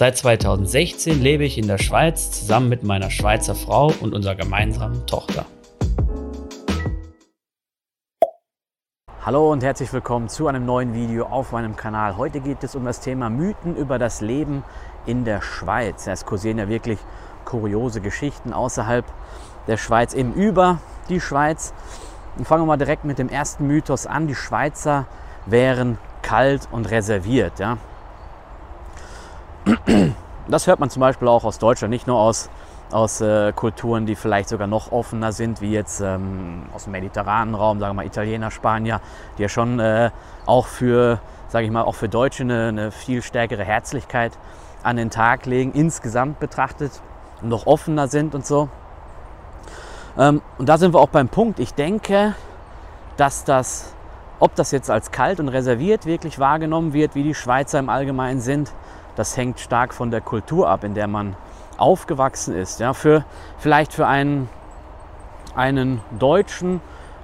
Seit 2016 lebe ich in der Schweiz zusammen mit meiner Schweizer Frau und unserer gemeinsamen Tochter. Hallo und herzlich willkommen zu einem neuen Video auf meinem Kanal. Heute geht es um das Thema Mythen über das Leben in der Schweiz. Es kursieren ja wirklich kuriose Geschichten außerhalb der Schweiz, eben über die Schweiz. Und fangen wir mal direkt mit dem ersten Mythos an. Die Schweizer wären kalt und reserviert. Ja. Das hört man zum Beispiel auch aus Deutschland, nicht nur aus, aus äh, Kulturen, die vielleicht sogar noch offener sind, wie jetzt ähm, aus dem mediterranen Raum, sagen wir mal Italiener, Spanier, die ja schon äh, auch für, sage ich mal, auch für Deutsche eine, eine, viel stärkere Herzlichkeit an den Tag legen, insgesamt betrachtet noch offener sind und so. Ähm, und da sind wir auch beim Punkt. Ich denke, dass das ob das jetzt als kalt und reserviert wirklich wahrgenommen wird, wie die Schweizer im Allgemeinen sind, das hängt stark von der Kultur ab, in der man aufgewachsen ist. Ja, für, vielleicht für einen, einen Deutschen,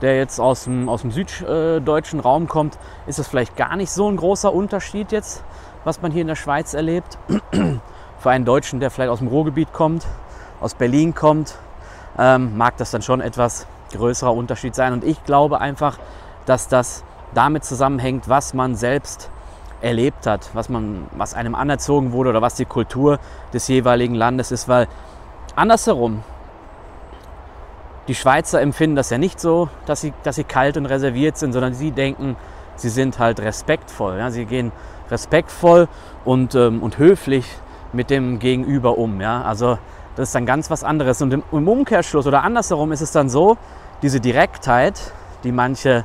der jetzt aus dem, aus dem süddeutschen Raum kommt, ist es vielleicht gar nicht so ein großer Unterschied jetzt, was man hier in der Schweiz erlebt. für einen Deutschen, der vielleicht aus dem Ruhrgebiet kommt, aus Berlin kommt, ähm, mag das dann schon etwas größerer Unterschied sein. Und ich glaube einfach, dass das damit zusammenhängt, was man selbst erlebt hat, was, man, was einem anerzogen wurde oder was die Kultur des jeweiligen Landes ist. Weil andersherum, die Schweizer empfinden das ja nicht so, dass sie, dass sie kalt und reserviert sind, sondern sie denken, sie sind halt respektvoll. Ja? Sie gehen respektvoll und, ähm, und höflich mit dem Gegenüber um. Ja? Also das ist dann ganz was anderes. Und im, im Umkehrschluss oder andersherum ist es dann so, diese Direktheit, die manche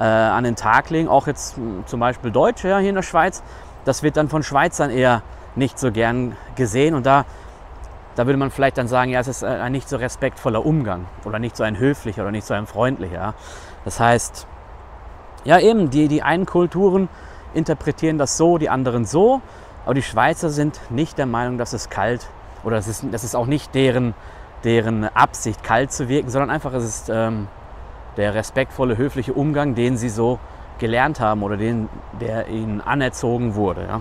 äh, an den Tag legen, auch jetzt zum Beispiel Deutsche ja, hier in der Schweiz, das wird dann von Schweizern eher nicht so gern gesehen und da, da würde man vielleicht dann sagen, ja, es ist ein nicht so respektvoller Umgang oder nicht so ein höflicher oder nicht so ein freundlicher. Das heißt, ja eben, die, die einen Kulturen interpretieren das so, die anderen so, aber die Schweizer sind nicht der Meinung, dass es kalt oder das ist, das ist auch nicht deren, deren Absicht, kalt zu wirken, sondern einfach es ist ähm, der respektvolle, höfliche Umgang, den sie so gelernt haben oder den, der ihnen anerzogen wurde. Ja.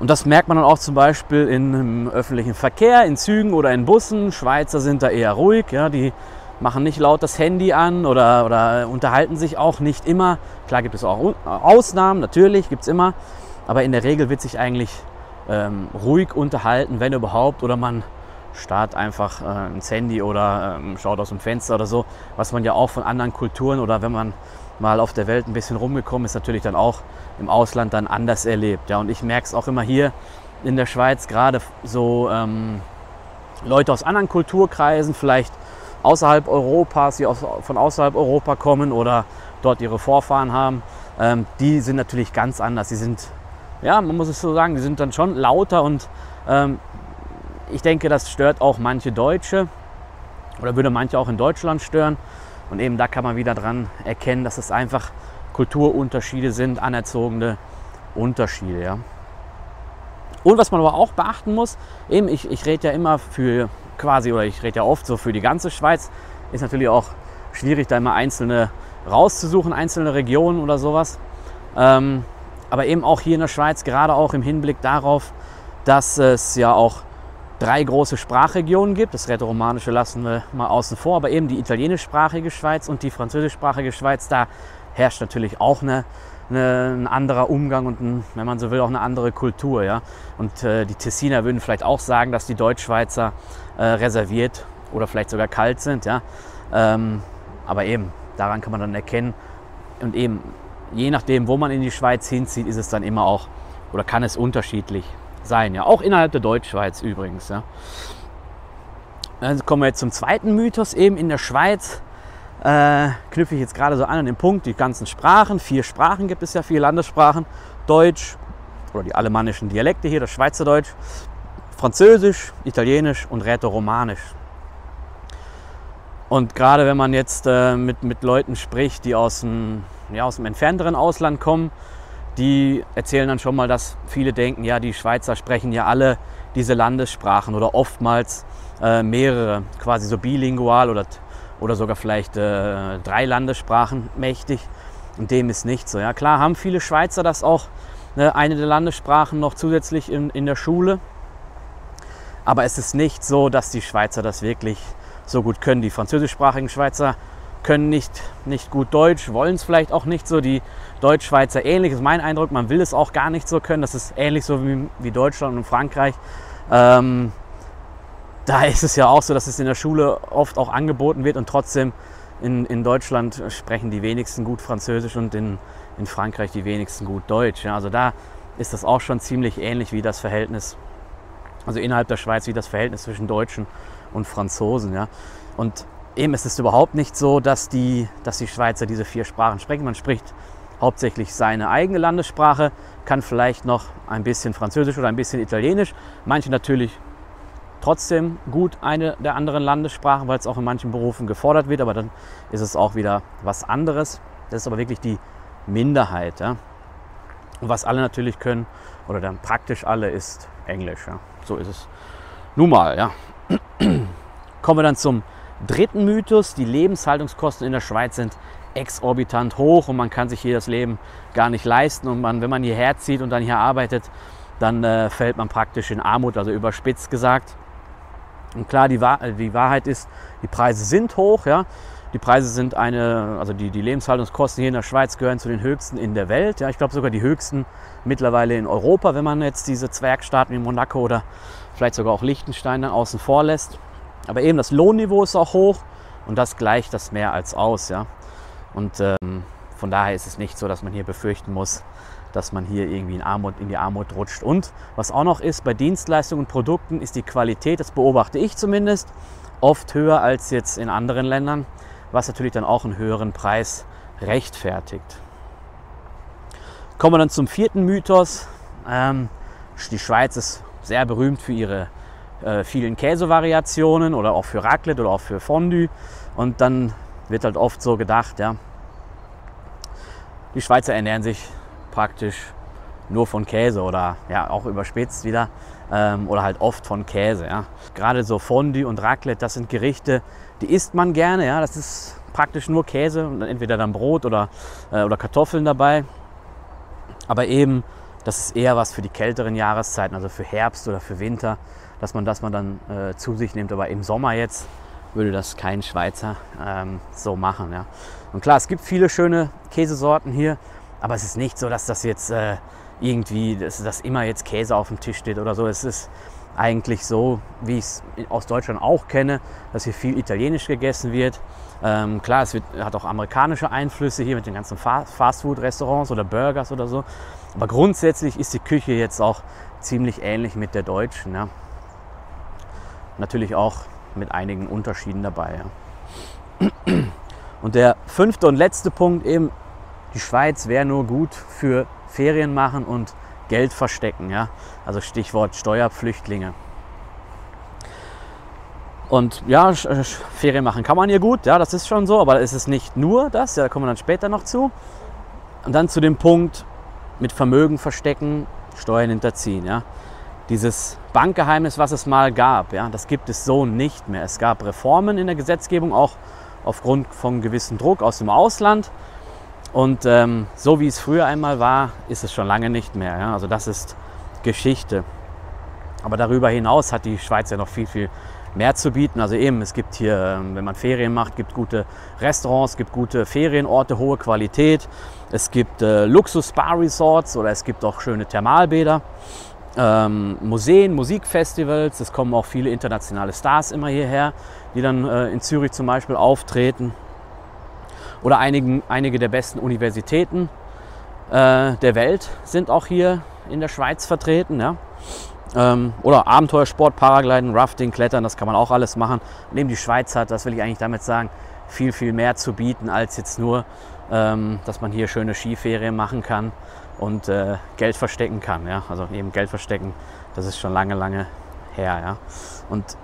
Und das merkt man dann auch zum Beispiel im öffentlichen Verkehr, in Zügen oder in Bussen. Schweizer sind da eher ruhig, ja, die machen nicht laut das Handy an oder, oder unterhalten sich auch nicht immer. Klar gibt es auch Ausnahmen, natürlich gibt es immer, aber in der Regel wird sich eigentlich ähm, ruhig unterhalten, wenn überhaupt, oder man starrt einfach äh, ins Handy oder ähm, schaut aus dem Fenster oder so, was man ja auch von anderen Kulturen oder wenn man mal auf der Welt ein bisschen rumgekommen ist, natürlich dann auch im Ausland dann anders erlebt. Ja, und ich merke es auch immer hier in der Schweiz, gerade so ähm, Leute aus anderen Kulturkreisen, vielleicht außerhalb Europas, die aus, von außerhalb Europa kommen oder dort ihre Vorfahren haben, ähm, die sind natürlich ganz anders. Die sind, ja, man muss es so sagen, die sind dann schon lauter und ähm, ich denke, das stört auch manche Deutsche oder würde manche auch in Deutschland stören. Und eben da kann man wieder dran erkennen, dass es einfach Kulturunterschiede sind, anerzogene Unterschiede. Ja. Und was man aber auch beachten muss, eben ich, ich rede ja immer für quasi, oder ich rede ja oft so für die ganze Schweiz, ist natürlich auch schwierig, da immer einzelne rauszusuchen, einzelne Regionen oder sowas. Ähm, aber eben auch hier in der Schweiz, gerade auch im Hinblick darauf, dass es ja auch drei große Sprachregionen gibt. Das Rätoromanische lassen wir mal außen vor, aber eben die italienischsprachige Schweiz und die französischsprachige Schweiz, da herrscht natürlich auch eine, eine, ein anderer Umgang und, ein, wenn man so will, auch eine andere Kultur. Ja? Und äh, die Tessiner würden vielleicht auch sagen, dass die Deutschschweizer äh, reserviert oder vielleicht sogar kalt sind. Ja? Ähm, aber eben, daran kann man dann erkennen. Und eben, je nachdem, wo man in die Schweiz hinzieht, ist es dann immer auch oder kann es unterschiedlich sein. Ja, auch innerhalb der Deutschschweiz übrigens. Ja. Dann kommen wir jetzt zum zweiten Mythos. Eben in der Schweiz äh, knüpfe ich jetzt gerade so an an den Punkt, die ganzen Sprachen. Vier Sprachen gibt es ja, vier Landessprachen. Deutsch oder die alemannischen Dialekte hier, das Schweizerdeutsch, Französisch, Italienisch und Rätoromanisch. Und gerade wenn man jetzt äh, mit, mit Leuten spricht, die aus dem, ja, aus dem entfernteren Ausland kommen, die erzählen dann schon mal, dass viele denken, ja, die Schweizer sprechen ja alle diese Landessprachen oder oftmals äh, mehrere, quasi so bilingual oder, oder sogar vielleicht äh, drei Landessprachen mächtig. Und dem ist nicht so. Ja, klar haben viele Schweizer das auch, ne, eine der Landessprachen noch zusätzlich in, in der Schule. Aber es ist nicht so, dass die Schweizer das wirklich so gut können. Die französischsprachigen Schweizer können nicht, nicht gut Deutsch, wollen es vielleicht auch nicht so. Die Deutschschweizer ähnlich, ist mein Eindruck, man will es auch gar nicht so können. Das ist ähnlich so wie, wie Deutschland und Frankreich. Ähm, da ist es ja auch so, dass es in der Schule oft auch angeboten wird und trotzdem in, in Deutschland sprechen die wenigsten gut Französisch und in, in Frankreich die wenigsten gut Deutsch. Ja, also da ist das auch schon ziemlich ähnlich wie das Verhältnis, also innerhalb der Schweiz, wie das Verhältnis zwischen Deutschen und Franzosen. Ja. Und eben ist es überhaupt nicht so, dass die, dass die Schweizer diese vier Sprachen sprechen. Man spricht hauptsächlich seine eigene Landessprache, kann vielleicht noch ein bisschen Französisch oder ein bisschen Italienisch. Manche natürlich trotzdem gut eine der anderen Landessprachen, weil es auch in manchen Berufen gefordert wird, aber dann ist es auch wieder was anderes. Das ist aber wirklich die Minderheit. Ja. Und was alle natürlich können, oder dann praktisch alle, ist Englisch. Ja. So ist es nun mal. Ja. Kommen wir dann zum dritten Mythos. Die Lebenshaltungskosten in der Schweiz sind exorbitant hoch und man kann sich hier das Leben gar nicht leisten. Und man, wenn man hierher zieht und dann hier arbeitet, dann äh, fällt man praktisch in Armut, also überspitzt gesagt. Und klar, die, Wahr die Wahrheit ist, die Preise sind hoch. Ja? Die Preise sind eine, also die, die Lebenshaltungskosten hier in der Schweiz gehören zu den höchsten in der Welt. Ja? Ich glaube sogar die höchsten mittlerweile in Europa, wenn man jetzt diese Zwergstaaten wie Monaco oder vielleicht sogar auch Liechtenstein dann außen vor lässt. Aber eben das Lohnniveau ist auch hoch und das gleicht das mehr als aus. Ja? Und ähm, von daher ist es nicht so, dass man hier befürchten muss, dass man hier irgendwie in, Armut, in die Armut rutscht. Und was auch noch ist, bei Dienstleistungen und Produkten ist die Qualität, das beobachte ich zumindest, oft höher als jetzt in anderen Ländern, was natürlich dann auch einen höheren Preis rechtfertigt. Kommen wir dann zum vierten Mythos. Ähm, die Schweiz ist sehr berühmt für ihre äh, vielen Käsevariationen oder auch für Raclette oder auch für Fondue. Und dann wird halt oft so gedacht, ja, die Schweizer ernähren sich praktisch nur von Käse oder ja auch überspitzt wieder ähm, oder halt oft von Käse. Ja. Gerade so Fondue und Raclette, das sind Gerichte, die isst man gerne. Ja. Das ist praktisch nur Käse und entweder dann Brot oder, äh, oder Kartoffeln dabei. Aber eben, das ist eher was für die kälteren Jahreszeiten, also für Herbst oder für Winter, dass man das man dann äh, zu sich nimmt. Aber im Sommer jetzt würde das kein Schweizer ähm, so machen. Ja. Und klar, es gibt viele schöne Käsesorten hier, aber es ist nicht so, dass das jetzt äh, irgendwie, dass, dass immer jetzt Käse auf dem Tisch steht oder so. Es ist eigentlich so, wie ich es aus Deutschland auch kenne, dass hier viel italienisch gegessen wird. Ähm, klar, es wird, hat auch amerikanische Einflüsse hier mit den ganzen Fastfood-Restaurants oder Burgers oder so. Aber grundsätzlich ist die Küche jetzt auch ziemlich ähnlich mit der deutschen. Ja. Natürlich auch mit einigen Unterschieden dabei. Ja. Und der fünfte und letzte Punkt eben, die Schweiz wäre nur gut für Ferien machen und Geld verstecken. Ja? Also Stichwort Steuerpflüchtlinge. Und ja, äh, Ferien machen kann man hier gut, ja, das ist schon so, aber es ist nicht nur das, ja, da kommen wir dann später noch zu. Und dann zu dem Punkt mit Vermögen verstecken, Steuern hinterziehen. Ja. Dieses Bankgeheimnis, was es mal gab, ja, das gibt es so nicht mehr. Es gab Reformen in der Gesetzgebung, auch aufgrund von gewissem Druck aus dem Ausland. Und ähm, so wie es früher einmal war, ist es schon lange nicht mehr. Ja? Also das ist Geschichte. Aber darüber hinaus hat die Schweiz ja noch viel, viel mehr zu bieten. Also eben, es gibt hier, ähm, wenn man Ferien macht, gibt gute Restaurants, gibt gute Ferienorte, hohe Qualität. Es gibt äh, Luxus-Spa-Resorts oder es gibt auch schöne Thermalbäder. Ähm, Museen, Musikfestivals, es kommen auch viele internationale Stars immer hierher, die dann äh, in Zürich zum Beispiel auftreten oder einigen, einige der besten Universitäten äh, der Welt sind auch hier in der Schweiz vertreten. Ja? Ähm, oder Abenteuersport, Paragliden, Rafting, Klettern, das kann man auch alles machen. Und eben die Schweiz hat, das will ich eigentlich damit sagen, viel, viel mehr zu bieten als jetzt nur, ähm, dass man hier schöne Skiferien machen kann und äh, Geld verstecken kann. Ja? Also eben Geld verstecken, das ist schon lange, lange her. Ja? Und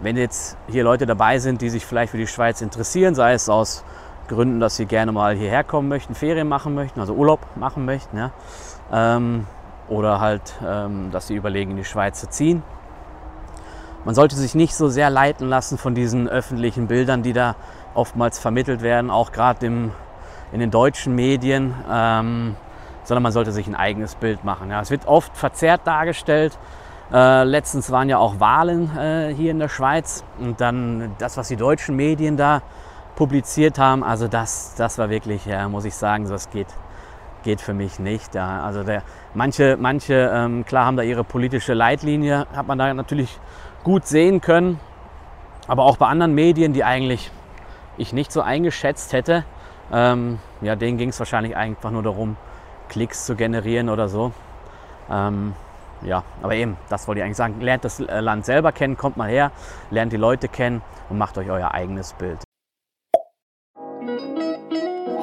wenn jetzt hier Leute dabei sind, die sich vielleicht für die Schweiz interessieren, sei es aus Gründen, dass sie gerne mal hierher kommen möchten, Ferien machen möchten, also Urlaub machen möchten, ja, ähm, oder halt, ähm, dass sie überlegen, in die Schweiz zu ziehen. Man sollte sich nicht so sehr leiten lassen von diesen öffentlichen Bildern, die da oftmals vermittelt werden, auch gerade in den deutschen Medien, ähm, sondern man sollte sich ein eigenes Bild machen. Ja. Es wird oft verzerrt dargestellt. Äh, letztens waren ja auch Wahlen äh, hier in der Schweiz und dann das, was die deutschen Medien da publiziert haben, also das, das war wirklich, ja, muss ich sagen, das geht, geht für mich nicht. Ja. Also der, manche, manche ähm, klar haben da ihre politische Leitlinie, hat man da natürlich gut sehen können, aber auch bei anderen Medien, die eigentlich ich nicht so eingeschätzt hätte, ähm, ja, denen ging es wahrscheinlich einfach nur darum, Klicks zu generieren oder so. Ähm, ja, aber eben, das wollte ich eigentlich sagen. Lernt das Land selber kennen, kommt mal her, lernt die Leute kennen und macht euch euer eigenes Bild.